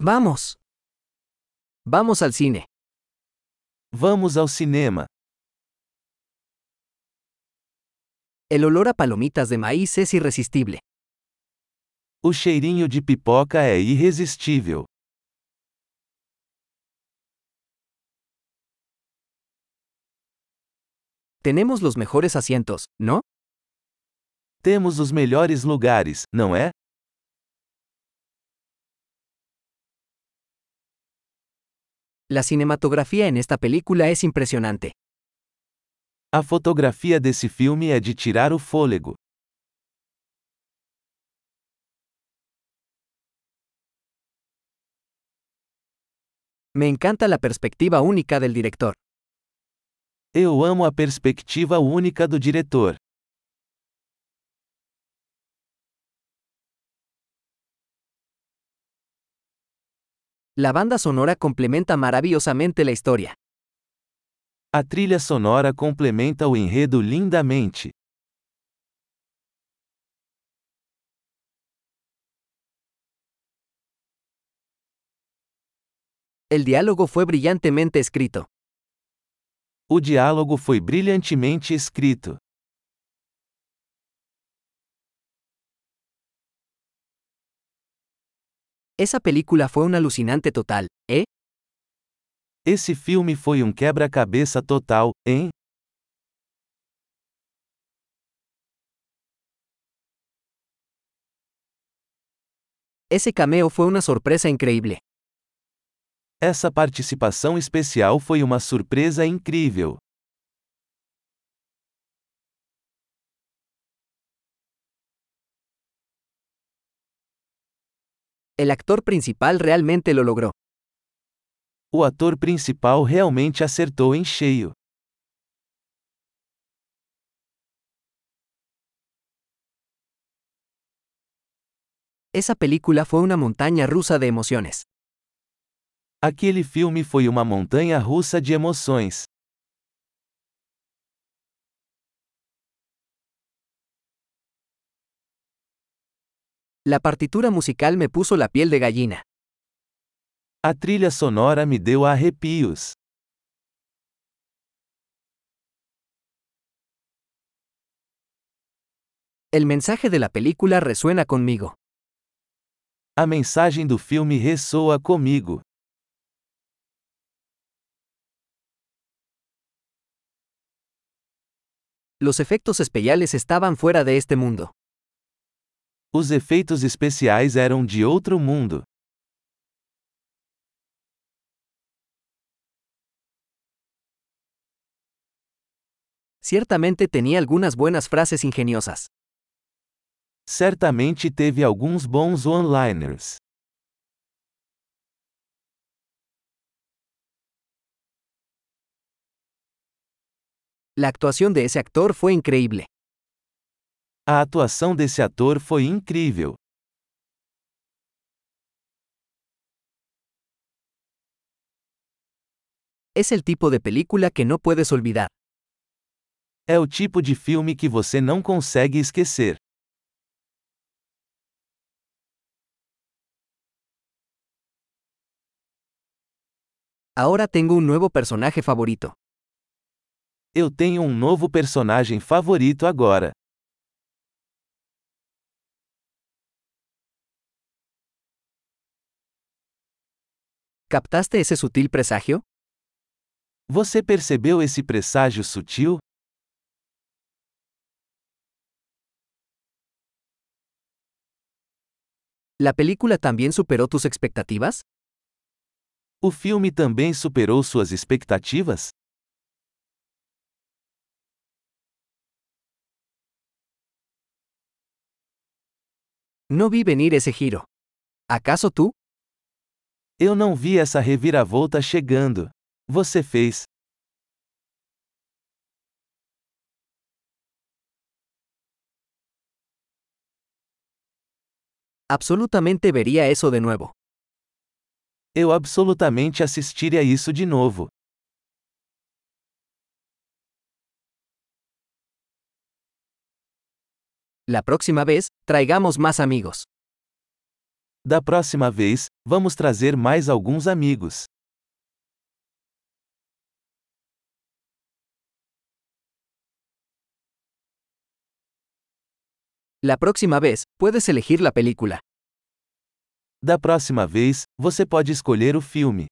Vamos. Vamos al cine. Vamos ao cinema. El olor a palomitas de maíz es irresistible. O cheirinho de pipoca é irresistível. Tenemos los mejores asientos, ¿no? Temos os melhores lugares, não é? La cinematografía en esta película es impresionante. A fotografia desse filme é de tirar o fôlego. Me encanta la perspectiva única del director. Eu amo a perspectiva única do diretor. La banda sonora complementa maravillosamente la historia. A trilha sonora complementa o enredo lindamente. El diálogo fue brillantemente escrito. O diálogo foi brilhantemente escrito. Esa película fue un alucinante total, ¿eh? Esse filme foi um quebra-cabeça total, hein? Ese cameo fue una sorpresa increíble. Essa participação especial foi uma surpresa incrível. El actor principal realmente lo logró. O ator principal realmente acertou em cheio. Esa película fue una montaña rusa de emociones. Aquele filme foi uma montanha russa de emoções. La partitura musical me puso la piel de gallina. A trilha sonora me deu arrepios. El mensaje de la película resuena conmigo. A mensagem do filme ressoa comigo. Los efectos especiales estaban fuera de este mundo. Os efeitos especiais eram de outro mundo. Ciertamente tenía algunas buenas frases ingeniosas. Certamente teve alguns bons one-liners. La actuación de ese actor fue increíble. A atuação desse ator foi incrível. Es el tipo de película que no puedes olvidar. É o tipo de filme que você não consegue esquecer. Ahora tengo un nuevo personaje favorito. Eu tenho um novo personagem favorito agora. ¿Captaste ese sutil presagio? Você percebeu esse presságio sutil? ¿La película también superó tus expectativas? O filme também superou suas expectativas? No vi venir ese giro. ¿Acaso tú? Eu não vi essa reviravolta chegando. Você fez. Absolutamente vería eso de nuevo. Eu absolutamente assistiria isso de novo. La próxima vez, traigamos más amigos. Da próxima vez, Vamos trazer mais alguns amigos. La próxima vez, puedes elegir la película. Da próxima vez, você pode escolher o filme.